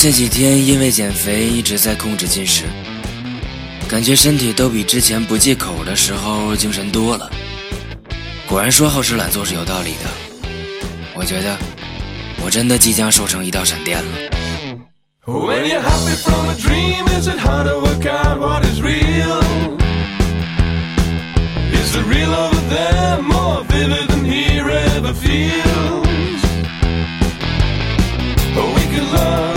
这几天因为减肥一直在控制进食，感觉身体都比之前不忌口的时候精神多了。果然说好吃懒做是有道理的，我觉得我真的即将瘦成一道闪电了。When you're happy from a dream, is it hard to work out what is real? Is the real over there more vivid than here ever feels? Oh, we could love,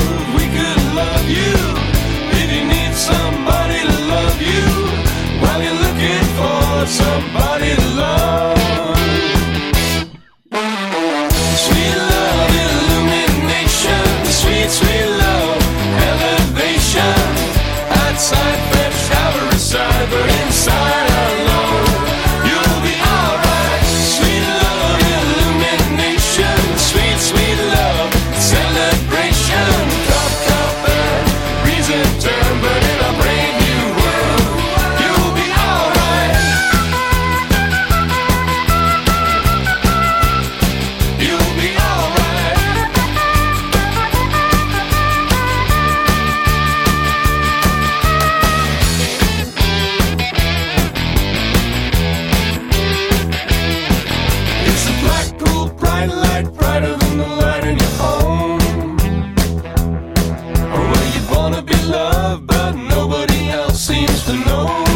seems to know.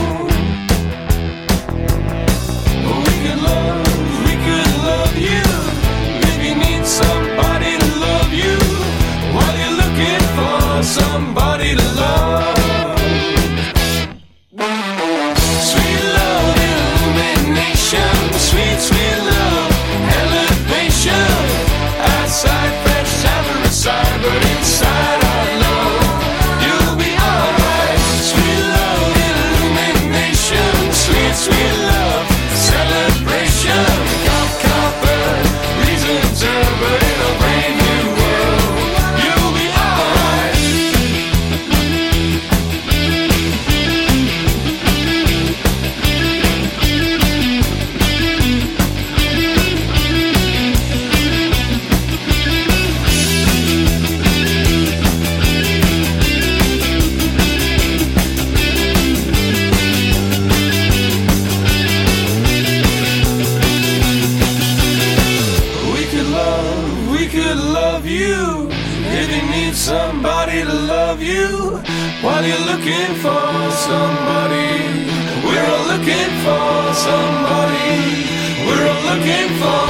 You. If you need somebody to love you, while you're looking for somebody, we're all looking for somebody. We're all looking for.